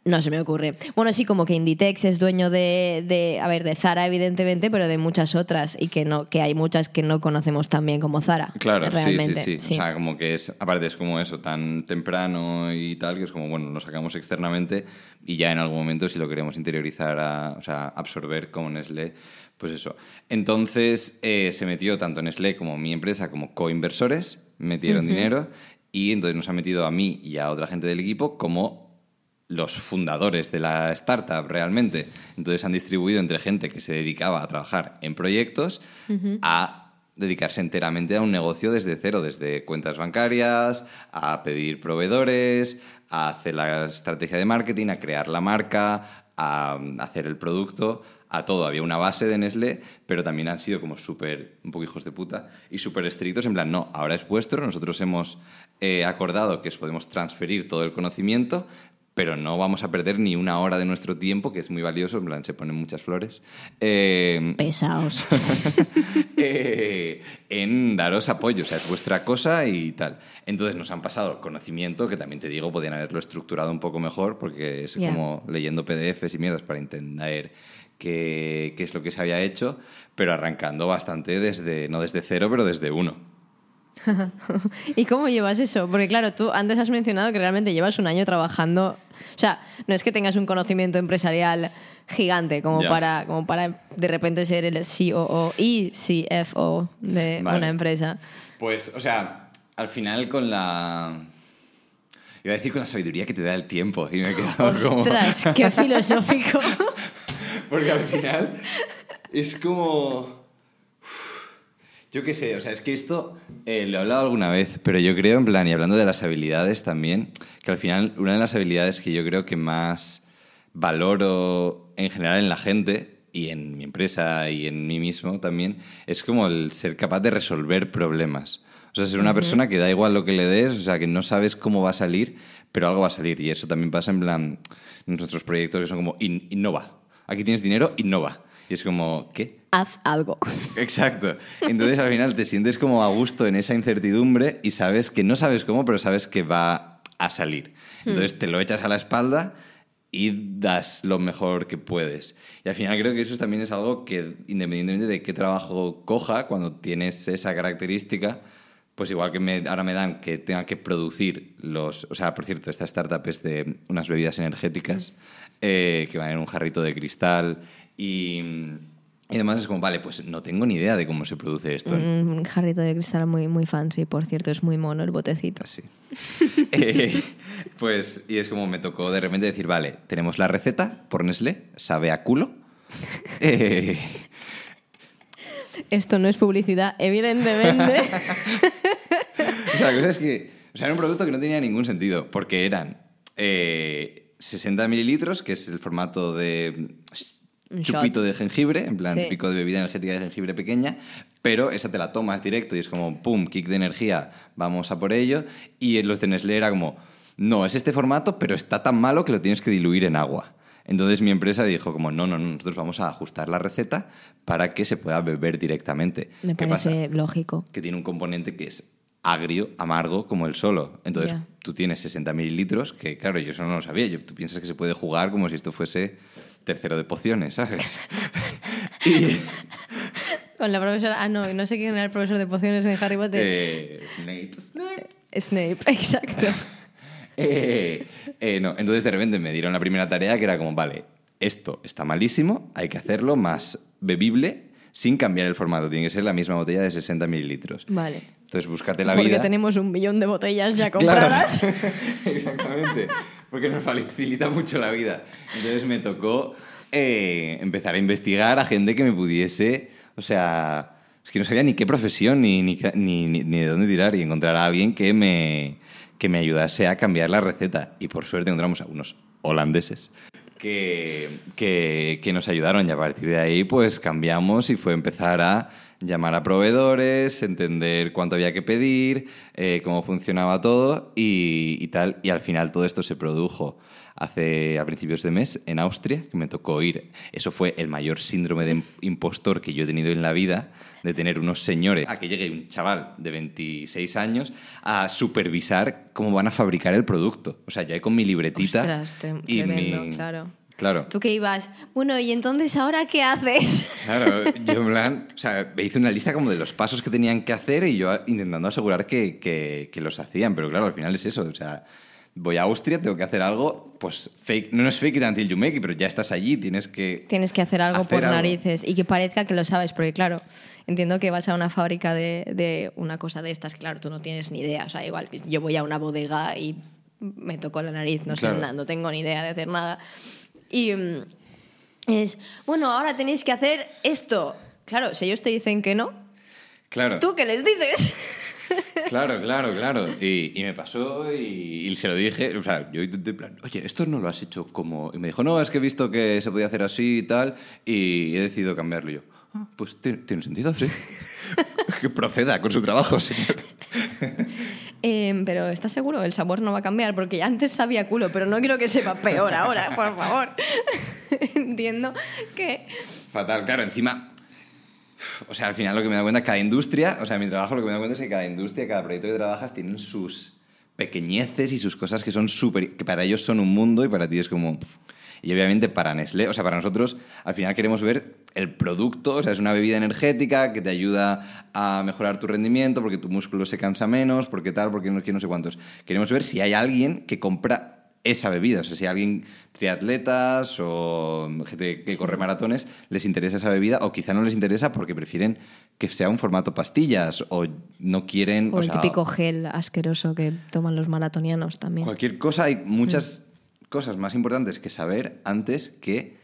no se me ocurre. Bueno, sí, como que Inditex es dueño de, de, a ver, de Zara, evidentemente, pero de muchas otras y que no, que hay muchas que no conocemos tan bien como Zara. Claro, realmente. sí, sí, sí, O sea, como que es, aparte es como eso, tan temprano y tal, que es como, bueno, lo sacamos externamente y ya en algún momento si lo queremos interiorizar, a, o sea, absorber como Nestlé, pues eso. Entonces eh, se metió tanto Nestlé como mi empresa como coinversores, metieron dinero y entonces nos ha metido a mí y a otra gente del equipo como los fundadores de la startup realmente. Entonces han distribuido entre gente que se dedicaba a trabajar en proyectos a dedicarse enteramente a un negocio desde cero, desde cuentas bancarias, a pedir proveedores, a hacer la estrategia de marketing, a crear la marca, a hacer el producto, a todo. Había una base de Nestlé, pero también han sido como súper, un poco hijos de puta, y súper estrictos, en plan, no, ahora es vuestro, nosotros hemos eh, acordado que os podemos transferir todo el conocimiento, pero no vamos a perder ni una hora de nuestro tiempo, que es muy valioso, en plan, se ponen muchas flores, eh, Pesaos. eh, en daros apoyo, o sea, es vuestra cosa y tal. Entonces nos han pasado conocimiento, que también te digo, podían haberlo estructurado un poco mejor, porque es como leyendo PDFs y mierdas para entender qué, qué es lo que se había hecho, pero arrancando bastante desde, no desde cero, pero desde uno. ¿Y cómo llevas eso? Porque claro, tú antes has mencionado que realmente llevas un año trabajando. O sea, no es que tengas un conocimiento empresarial gigante como, para, como para de repente ser el COO y CFO de Vale. una empresa. Pues, o sea, al final con la... Iba a decir con la sabiduría que te da el tiempo, y me he quedado como... ¡Ostras! ¡Qué filosófico! Porque al final es como... Yo qué sé, o sea, es que esto eh, lo he hablado alguna vez, pero yo creo, en plan, y hablando de las habilidades también, que al final una de las habilidades que yo creo que más valoro en general en la gente y en mi empresa y en mí mismo también, es como el ser capaz de resolver problemas. O sea, ser una persona que da igual lo que le des, o sea, que no sabes cómo va a salir, pero algo va a salir. Y eso también pasa en plan, en nuestros proyectos que son como, "In- innova. Aquí tienes dinero, innova. Y es como, ¿qué? Haz algo. Exacto. Entonces al final te sientes como a gusto en esa incertidumbre y sabes que no sabes cómo, pero sabes que va a salir. Entonces te lo echas a la espalda y das lo mejor que puedes. Y al final creo que eso también es algo que independientemente de qué trabajo coja, cuando tienes esa característica, pues igual que me- ahora me dan que tenga que producir los... O sea, por cierto, esta startup es de unas bebidas energéticas eh, que van en un jarrito de cristal y... Y además es como, vale, pues no tengo ni idea de cómo se produce esto. Un jarrito de cristal muy, muy fancy, por cierto, es muy mono el botecito. Así. Eh, pues, y es como me tocó de repente decir, vale, tenemos la receta por Nestlé, sabe a culo. Eh, Esto no es publicidad, evidentemente. o sea, la cosa es que, o sea, era un producto que no tenía ningún sentido, porque eran eh, 60 mililitros, que es el formato de Un chupito shot. de jengibre, en plan Sí. típico de bebida energética de jengibre pequeña, pero esa te la tomas directo y es como, pum, kick de energía, vamos a por ello. Y en los de Nestlé era como, no, es este formato, pero está tan malo que lo tienes que diluir en agua. Entonces mi empresa dijo como, no, no, no, nosotros vamos a ajustar la receta para que se pueda beber directamente. Me ¿Qué pasa? parece lógico. que tiene un componente que es agrio, amargo, como el solo. Entonces, tú tienes 60 mililitros, que claro, yo eso no lo sabía. Yo, tú piensas que se puede jugar como si esto fuese tercero de pociones, ¿sabes? y, Con la profesora. Ah, no, no sé quién era el profesor de pociones en Harry Potter. eh, Snape, Snape. Snape, exacto. Eh, eh, no, entonces de repente me dieron la primera tarea que era como, vale, esto está malísimo, hay que hacerlo más bebible sin cambiar el formato. Tiene que ser la misma botella de 60 mililitros. Vale. Entonces búscate la Porque vida. tenemos un millón de botellas ya Claro. compradas. Exactamente. Porque nos facilita mucho la vida. Entonces me tocó eh, empezar a investigar a gente que me pudiese. O sea, es que no sabía ni qué profesión ni, ni, ni, ni- de dónde tirar y encontrar a alguien que me, que me ayudase a cambiar la receta. Y por suerte encontramos a unos holandeses que, que, que nos ayudaron y a partir de ahí pues cambiamos y fue empezar a llamar a proveedores, entender cuánto había que pedir, eh, cómo funcionaba todo y, y tal. Y al final todo esto se produjo hace a principios de mes en Austria, que me tocó ir. Eso fue el mayor síndrome de impostor que yo he tenido en la vida, de tener unos señores, a que llegue un chaval de 26 años a supervisar cómo van a fabricar el producto. O sea, ya con mi libretita Ostras, y tremendo, mi... claro. Claro. Tú que ibas, bueno, y entonces ahora qué haces? Claro, yo en plan, o sea, me hice una lista como de los pasos que tenían que hacer y yo intentando asegurar que, que- que los hacían, pero claro, al final es eso, o sea, voy a Austria, tengo que hacer algo, pues fake, no es fake it until you make it, pero ya estás allí, tienes que... Tienes que hacer algo Hacer por algo. narices y que parezca que lo sabes, porque claro, entiendo que vas a una fábrica de, de una cosa de estas, claro, tú no tienes ni idea, o sea, igual yo voy a una bodega y me tocó la nariz, no sé Claro. nada, no tengo ni idea de hacer nada. Y mm, es, bueno, ahora tenéis que hacer esto. Claro, si ellos te dicen que no, Claro, ¿tú qué les dices? claro, claro, claro. Y, y me pasó y, y se lo dije, o sea, yo intenté en plan, oye, esto no lo has hecho como... Y me dijo, no, es que he visto que se podía hacer así y tal, y he decidido cambiarlo. Y yo, "Ah, pues tiene, tiene sentido, sí. que proceda con su trabajo, señor. Em, pero ¿estás seguro? El sabor no va a cambiar porque ya antes sabía culo, pero no quiero que sepa peor ahora, por favor. Entiendo que... Fatal, claro, encima. O sea, al final lo que me da cuenta, cada industria, o sea, mi trabajo lo que me da cuenta es que cada industria, cada proyecto que trabajas tienen sus pequeñeces y sus cosas que son súper. que para ellos son un mundo y para ti es como. Y obviamente para Nestlé, o sea, para nosotros, al final queremos ver el producto, o sea, es una bebida energética que te ayuda a mejorar tu rendimiento porque tu músculo se cansa menos, porque tal, porque no, no sé cuántos. Queremos ver si hay alguien que compra esa bebida. O sea, si a alguien triatletas o gente que corre maratones les interesa esa bebida o quizá no les interesa porque prefieren que sea un formato pastillas o no quieren... O el sea, típico gel asqueroso que toman los maratonianos también. Cualquier cosa, hay muchas cosas más importantes que saber antes que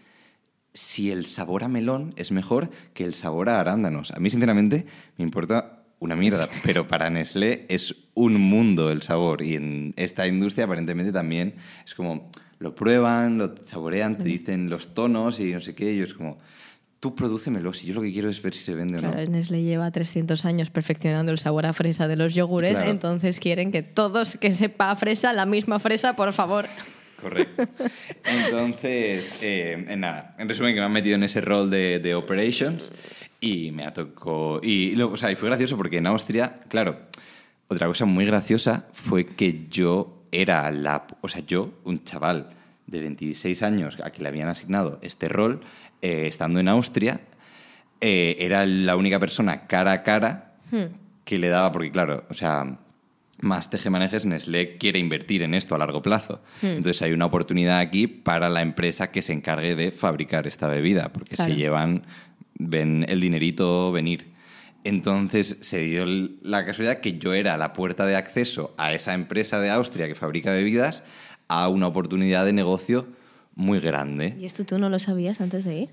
si el sabor a melón es mejor que el sabor a arándanos. A mí, sinceramente, me importa una mierda, pero para Nestlé es un mundo el sabor y en esta industria aparentemente también es como lo prueban, lo saborean, te dicen los tonos y no sé qué, y yo es como, tú prodúcemelo, si yo lo que quiero es ver si se vende o Claro, no. Nestlé lleva 300 años perfeccionando el sabor a fresa de los yogures, Claro. entonces quieren que todos que sepa a fresa, la misma fresa, por favor. Correcto. Entonces, eh, en nada, en resumen, que me han metido en ese rol de, de operations y me ha tocado. Y, o sea, y fue gracioso porque en Austria, claro, otra cosa muy graciosa fue que yo era la. O sea, yo, un chaval de 26 años a que le habían asignado este rol, eh, estando en Austria, eh, era la única persona cara a cara que le daba, porque claro, o sea, más tejemanejes, Nestlé quiere invertir en esto a largo plazo. Entonces hay una oportunidad aquí para la empresa que se encargue de fabricar esta bebida, porque Claro. se llevan, ven el dinerito venir. Entonces se dio la casualidad que yo era la puerta de acceso a esa empresa de Austria que fabrica bebidas a una oportunidad de negocio muy grande. ¿Y esto tú no lo sabías antes de ir?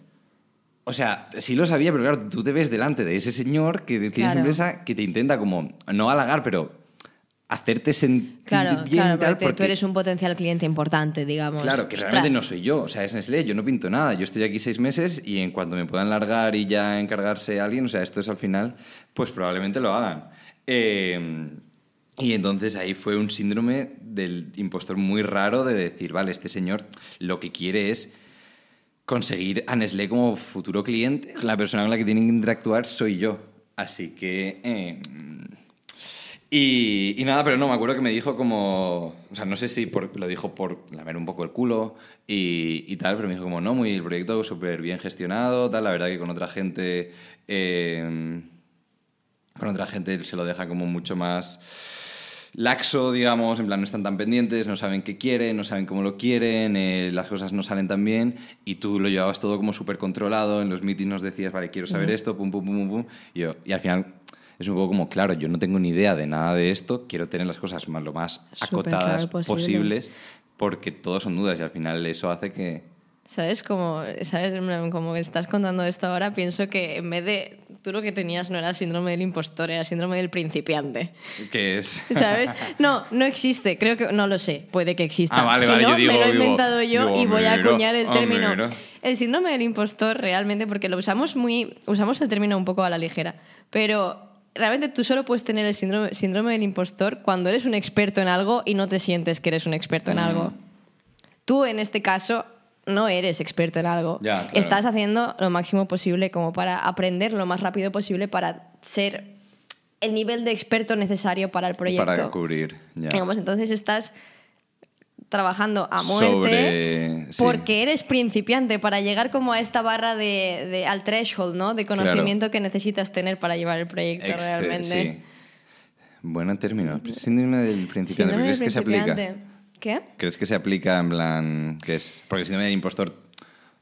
O sea, sí lo sabía, pero claro, tú te ves delante de ese señor que tiene Claro. esa empresa que te intenta como, no halagar, pero hacerte sentir Claro, bien claro, y tal. porque, tú eres un potencial cliente importante, digamos. Claro, que Ostras. realmente no soy yo. O sea, es Nestlé, yo no pinto nada. Yo estoy aquí seis meses y en cuanto me puedan largar y ya encargarse a alguien, o sea, esto es al final, pues probablemente lo hagan. Eh, y entonces ahí fue un síndrome del impostor muy raro de decir, vale, este señor lo que quiere es conseguir a Nestlé como futuro cliente. La persona con la que tienen que interactuar soy yo. Así que... eh, y, y nada, pero no, me acuerdo que me dijo como... O sea, no sé si por- lo dijo por lamer un poco el culo y, y tal, pero me dijo como, no, muy el proyecto súper bien gestionado, tal, la verdad que con otra gente... eh, con otra gente se lo deja como mucho más laxo, digamos, en plan no están tan pendientes, no saben qué quieren, no saben cómo lo quieren, eh, las cosas no salen tan bien y tú lo llevabas todo como súper controlado, en los meetings nos decías, vale, quiero saber esto, pum, pum, pum, pum, pum, y, yo, y al final es un poco como, claro, yo no tengo ni idea de nada de esto, quiero tener las cosas más, lo más acotadas claro posible. posibles porque todos son dudas y al final eso hace que ¿Sabes? Como, ¿sabes? Como estás contando esto ahora, pienso que en vez de. Tú lo que tenías no era síndrome del impostor, era síndrome del principiante. ¿Qué es? ¿Sabes? No, no existe. Creo que. No lo sé. Puede que exista. Ah, vale, si vale, no, yo digo, me lo he digo, inventado yo digo, y voy a acuñar el término. ¿no? El síndrome del impostor, realmente, porque lo usamos muy. Usamos el término un poco a la ligera. Pero realmente tú solo puedes tener el síndrome, síndrome del impostor cuando eres un experto en algo y no te sientes que eres un experto en Mm. algo. Tú, en este caso, no eres experto en algo. Ya, claro. Estás haciendo lo máximo posible como para aprender lo más rápido posible para ser el nivel de experto necesario para el proyecto. Para cubrir. Ya. Digamos, entonces estás trabajando a muerte Sobre- sí. porque eres principiante para llegar como a esta barra de, de- al threshold, ¿no? De conocimiento que necesitas tener para llevar el proyecto Exce- realmente. Sí. Buen término. Síndrome del principiante. Síndrome ¿Crees del que se aplica? ¿Qué? ¿Crees que se aplica en plan que es porque el síndrome del impostor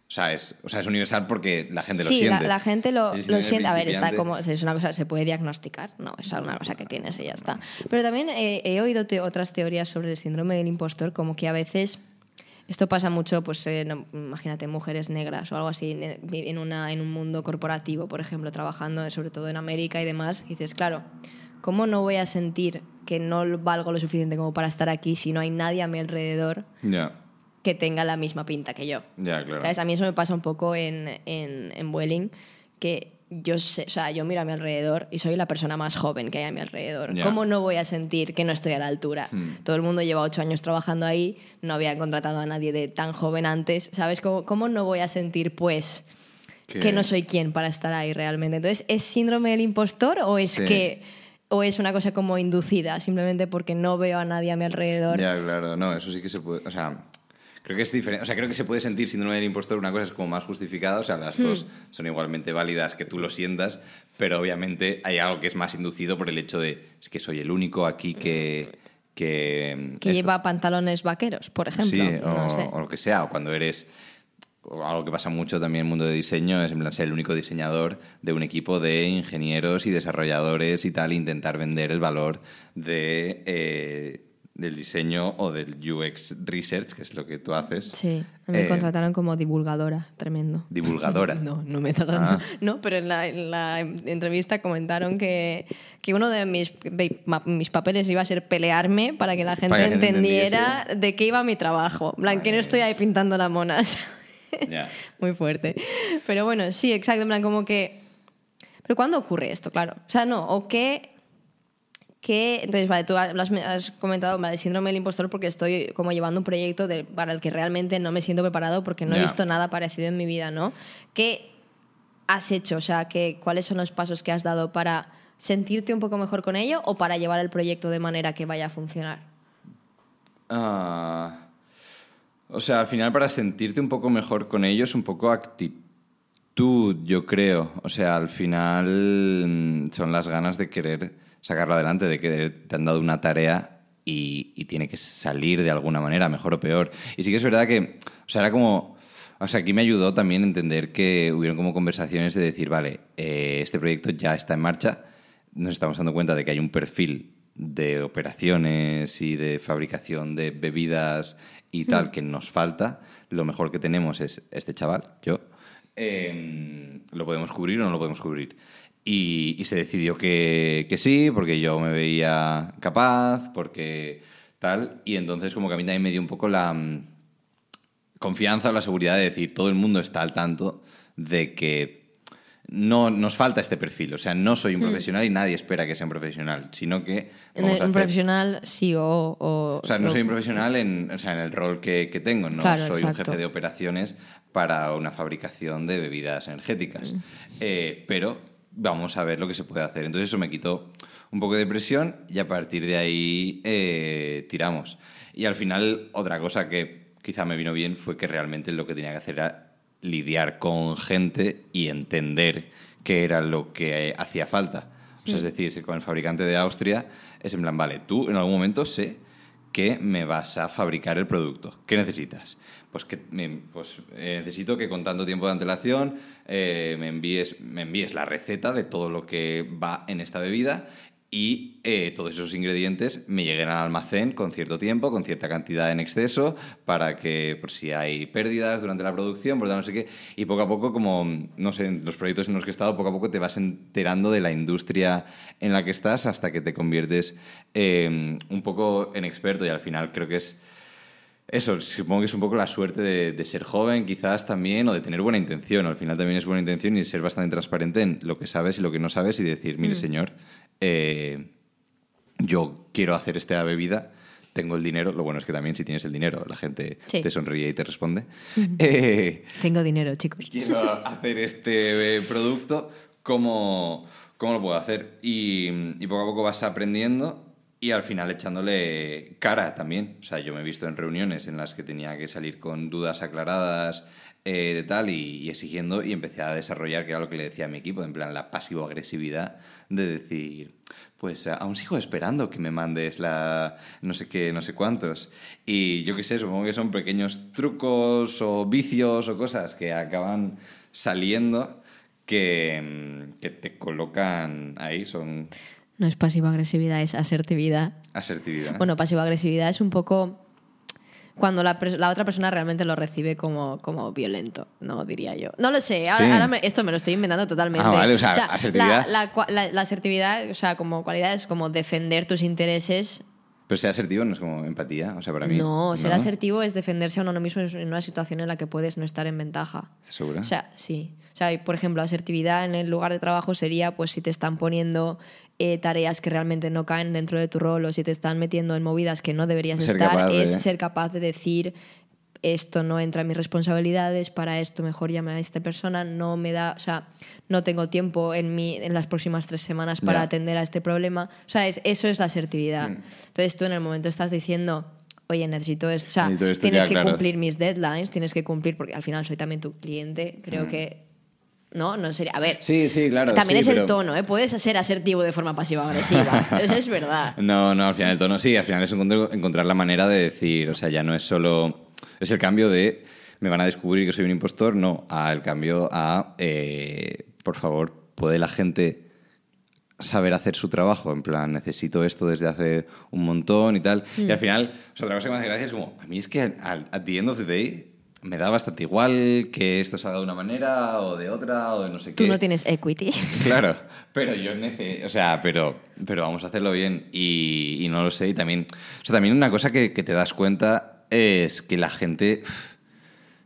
o sea, es, o sea, es universal porque la gente lo sí, la, siente? la gente lo, lo siente. A ver, está como. Es una cosa, se puede diagnosticar. No, es una cosa que tienes y ya está. Pero también eh, he oído te- otras teorías sobre el síndrome del impostor, como que a veces. Esto pasa mucho, pues eh, no, imagínate, mujeres negras o algo así, en, una, en un mundo corporativo, por ejemplo, trabajando sobre todo en América y demás. Y dices, claro, ¿cómo no voy a sentir que no valgo lo suficiente como para estar aquí si no hay nadie a mi alrededor Ya, que tenga la misma pinta que yo? ya, claro. ¿Sabes? A mí eso me pasa un poco en, en, en Vueling, que yo sé, o sea, yo miro a mi alrededor y soy la persona más joven que hay a mi alrededor. ¿Cómo no voy a sentir que no estoy a la altura? Hmm. Todo el mundo lleva ocho años trabajando ahí, no había contratado a nadie de tan joven antes, ¿sabes? ¿Cómo, cómo no voy a sentir, pues, Que- que no soy quien para estar ahí realmente? Entonces, ¿es síndrome del impostor o es Sí. que... o es una cosa como inducida, simplemente porque no veo a nadie a mi alrededor? Ya, claro, no, eso sí que se puede. O sea, creo que es diferente. O sea, creo que se puede sentir síndrome del impostor. Una cosa es como más justificada, o sea, las dos Hmm. son igualmente válidas que tú lo sientas, pero obviamente hay algo que es más inducido por el hecho de es que soy el único aquí que. que, Que esto- lleva pantalones vaqueros, por ejemplo. Sí, o, no sé. o lo que sea, o cuando eres. algo que pasa mucho también en el mundo de diseño es en plan, ser el único diseñador de un equipo de ingenieros y desarrolladores y tal, e intentar vender el valor de, eh, del diseño o del UX Research, que es lo que tú haces. Sí, me Eh, contrataron como divulgadora, tremendo. Divulgadora. No, no me trataron. Ah. No, pero en la, en la entrevista comentaron que, que uno de mis, mis papeles iba a ser pelearme para que la gente Para que la gente entendiera de qué iba mi trabajo. Plan, que no estoy ahí pintando las monas. Ya. Muy fuerte. Pero bueno, sí, exacto. En plan, como que. ¿Pero cuándo ocurre esto? Claro. O sea, no. ¿O qué.? Qué- entonces, vale, tú has, comentado, vale, síndrome del impostor porque estoy como llevando un proyecto de- para el que realmente no me siento preparado porque no he visto nada parecido en mi vida, ¿no? ¿Qué has hecho? O sea, que, ¿cuáles son los pasos que has dado para sentirte un poco mejor con ello o para llevar el proyecto de manera que vaya a funcionar? Ah, o sea, al final para sentirte un poco mejor con ellos, un poco actitud, yo creo. O sea, al final mm, son las ganas de querer sacarlo adelante, de que te han dado una tarea y, y tiene que salir de alguna manera, mejor o peor. Y sí que es verdad que, o sea, era como... O sea, aquí me ayudó también a entender que hubieron como conversaciones de decir, vale, eh, este proyecto ya está en marcha, nos estamos dando cuenta de que hay un perfil de operaciones y de fabricación de bebidas y tal que nos falta. Lo mejor que tenemos es este chaval, yo. Eh, ¿Lo podemos cubrir o no lo podemos cubrir? Y, y se decidió que, que sí, porque yo me veía capaz, porque tal. Y entonces como que a mí también me dio un poco la mm, confianza o la seguridad de decir, todo el mundo está al tanto de que no nos falta este perfil. O sea, no soy un profesional y nadie espera que sea un profesional, sino que... vamos a un hacer- profesional sí o... o o sea, no soy un profesional en, o sea, en el rol que, que tengo, no Claro, soy un jefe de operaciones para una fabricación de bebidas energéticas. Mm. Eh, pero vamos a ver lo que se puede hacer. Entonces eso me quitó un poco de presión y a partir de ahí eh, tiramos. Y al final otra cosa que quizá me vino bien fue que realmente lo que tenía que hacer era lidiar con gente y entender qué era lo que hacía falta. O sea, es decir, con el fabricante de Austria es en plan, vale, tú en algún momento sé que me vas a fabricar el producto. ¿Qué necesitas? Pues que pues, eh, necesito que con tanto tiempo de antelación eh, me, envíes, me envíes la receta de todo lo que va en esta bebida y eh, todos esos ingredientes me lleguen al almacén con cierto tiempo, con cierta cantidad en exceso, para que por si hay pérdidas durante la producción, por no sé qué, y poco a poco, como, no sé, en los proyectos en los que he estado, poco a poco te vas enterando de la industria en la que estás hasta que te conviertes eh, un poco en experto y al final creo que es... Eso, supongo que es un poco la suerte de, ser joven, quizás también, o de tener buena intención. Al final también es buena intención y ser bastante transparente en lo que sabes y lo que no sabes y decir, mire, mm. señor, eh, yo quiero hacer esta bebida, tengo el dinero. Lo bueno es que también si tienes el dinero, la gente te sonríe y te responde. Eh, tengo dinero, chicos. Quiero hacer este producto, ¿cómo, cómo lo puedo hacer? Y, y poco a poco vas aprendiendo y al final echándole cara también. O sea, yo me he visto en reuniones en las que tenía que salir con dudas aclaradas eh, de tal y, exigiendo y empecé a desarrollar, que era lo que le decía a mi equipo, en plan la pasivo-agresividad de decir, pues aún sigo esperando que me mandes la no sé qué, no sé cuántos. Y yo qué sé, supongo que son pequeños trucos o vicios o cosas que acaban saliendo que, que te colocan ahí, son... No es pasiva-agresividad, es asertividad. Asertividad. Bueno, pasiva-agresividad es un poco cuando la, otra persona realmente lo recibe como, como violento, ¿no? Diría yo. No lo sé, ahora, esto me lo estoy inventando totalmente. Ah, vale, o sea, asertividad. La, la, asertividad, o sea, como cualidad es como defender tus intereses pero ser asertivo no es como empatía, o sea, para mí. No, ser asertivo es defenderse a uno mismo en una situación en la que puedes no estar en ventaja. ¿Segura? O sea, sí. O sea, por ejemplo, asertividad en el lugar de trabajo sería pues si te están poniendo eh, tareas que realmente no caen dentro de tu rol o si te están metiendo en movidas que no deberías estar, es ser capaz de decir esto no entra en mis responsabilidades, para esto mejor llame a esta persona, no me da, o sea, no tengo tiempo en, mi, en las próximas tres semanas para atender a este problema. O sea, eso es la asertividad. Mm. Entonces tú en el momento estás diciendo, oye, necesito esto, o sea, tienes que cumplir mis deadlines, tienes que cumplir, porque al final soy también tu cliente, creo mm. que ¿no? No sería. A ver. Sí, sí, claro. También es el tono, ¿eh? Puedes ser asertivo de forma pasiva-agresiva. eso es verdad. No, no, al final el tono sí, al final es encontrar la manera de decir, o sea, ya no es solo. Es el cambio de. Me van a descubrir que soy un impostor, no, al cambio a. Eh, por favor, ¿puede la gente saber hacer su trabajo? En plan, necesito esto desde hace un montón y tal. Y al mm. final, otra cosa que me hace gracia es como, a mí es que al, at the end of the day me da bastante igual que esto salga de una manera o de otra o de no sé qué. Tú no tienes equity. Claro, pero yo necesito, o sea, pero, pero vamos a hacerlo bien y, y, no lo sé. Y también, o sea, también una cosa que, que te das cuenta es que la gente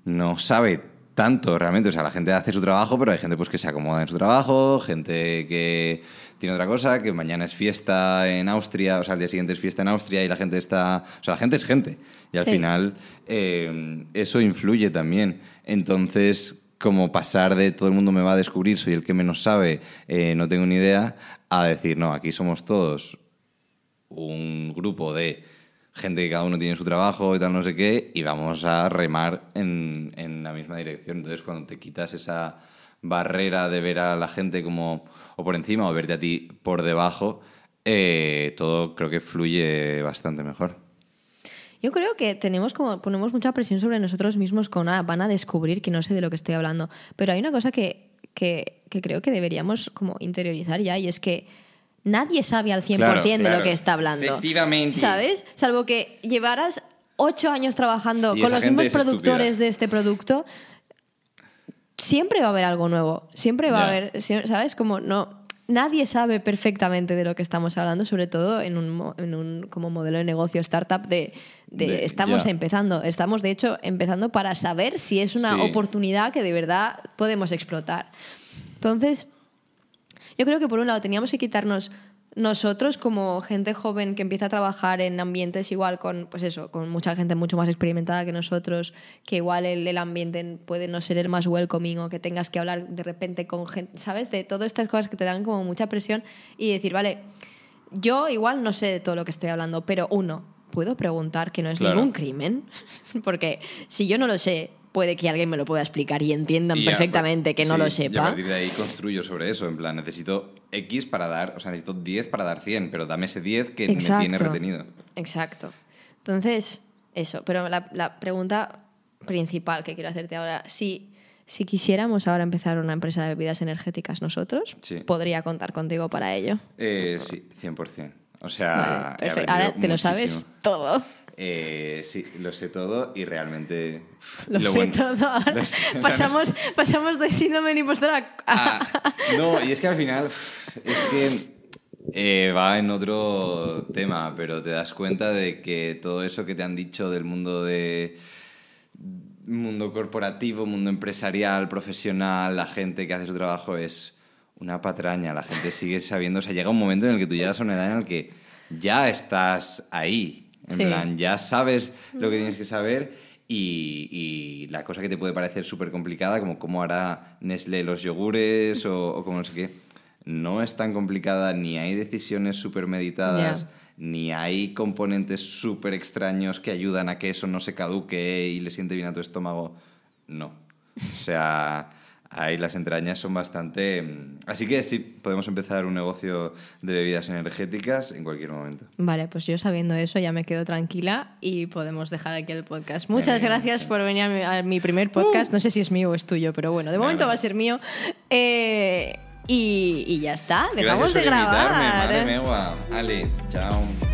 no sabe tanto realmente. O sea, la gente hace su trabajo, pero hay gente pues, que se acomoda en su trabajo, gente que tiene otra cosa, que mañana es fiesta en Austria, o sea, el día siguiente es fiesta en Austria y la gente está... O sea, la gente es gente. Y al final eh, eso influye también. Entonces, como pasar de todo el mundo me va a descubrir, soy el que menos sabe, eh, no tengo ni idea, a decir, no, aquí somos todos un grupo de gente que cada uno tiene su trabajo y tal, no sé qué, y vamos a remar en, en la misma dirección. Entonces, cuando te quitas esa barrera de ver a la gente como o por encima o verte a ti por debajo, eh, todo creo que fluye bastante mejor. Yo creo que tenemos como ponemos mucha presión sobre nosotros mismos con ah, van a descubrir que no sé de lo que estoy hablando. Pero hay una cosa que, que, creo que deberíamos como interiorizar ya y es que nadie sabe al 100% de lo que está hablando. Efectivamente. ¿Sabes? Salvo que llevaras ocho años trabajando con los mismos productores de este producto, siempre va a haber algo nuevo. Siempre va a haber, ¿sabes? Como no. Nadie sabe perfectamente de lo que estamos hablando, sobre todo en un, en un como modelo de negocio startup de, de, estamos empezando. Estamos, de hecho, empezando para saber si es una oportunidad que de verdad podemos explotar. Entonces, yo creo que por un lado teníamos que quitarnos nosotros como gente joven que empieza a trabajar en ambientes igual con pues eso con mucha gente mucho más experimentada que nosotros que igual el, ambiente puede no ser el más welcoming o que tengas que hablar de repente con gente sabes de todas estas cosas que te dan como mucha presión y decir vale yo igual no sé de todo lo que estoy hablando pero uno puedo preguntar que no es ningún crimen porque si yo no lo sé puede que alguien me lo pueda explicar y entiendan perfectamente que no lo sepa. Y a partir de ahí construyo sobre eso, en plan, necesito X para dar, o sea, necesito 10 para dar 100, pero dame ese 10 que me tiene retenido. Exacto. Entonces, eso, pero la, la, pregunta principal que quiero hacerte ahora, si Si quisiéramos ahora empezar una empresa de bebidas energéticas nosotros, Sí. podría contar contigo para ello. Eh, sí, 100%. O sea, Vale. Ahora te lo sabes todo. Eh, sí, lo sé todo y realmente... Lo, sé bueno- todo. Ahora lo sé- pasamos, pasamos de síndrome del impostor a- Ah, no, y es que al final es que eh, va en otro tema, pero te das cuenta de que todo eso que te han dicho del mundo de mundo corporativo, mundo empresarial, profesional, la gente que hace su trabajo es una patraña. La gente sigue sabiendo, o sea, llega un momento en el que tú llegas a una edad en la que ya estás ahí. En Sí. plan, ya sabes lo que tienes que saber y, y la cosa que te puede parecer súper complicada, como cómo hará Nestlé los yogures o, o como no sé qué, no es tan complicada, ni hay decisiones súper meditadas, ni hay componentes súper extraños que ayudan a que eso no se caduque y le siente bien a tu estómago. No. O sea, ahí las entrañas son bastante... mm, Así que sí, podemos empezar un negocio de bebidas energéticas en cualquier momento. Vale, pues yo sabiendo eso ya me quedo tranquila y podemos dejar aquí el podcast. Muchas gracias por venir a mi, a mi primer podcast. No sé si es mío o es tuyo, pero bueno, de Venga. momento va a ser mío. Eh, y, y ya está, dejamos Gracias de por invitarme, grabar. madre megua. Ale, chao.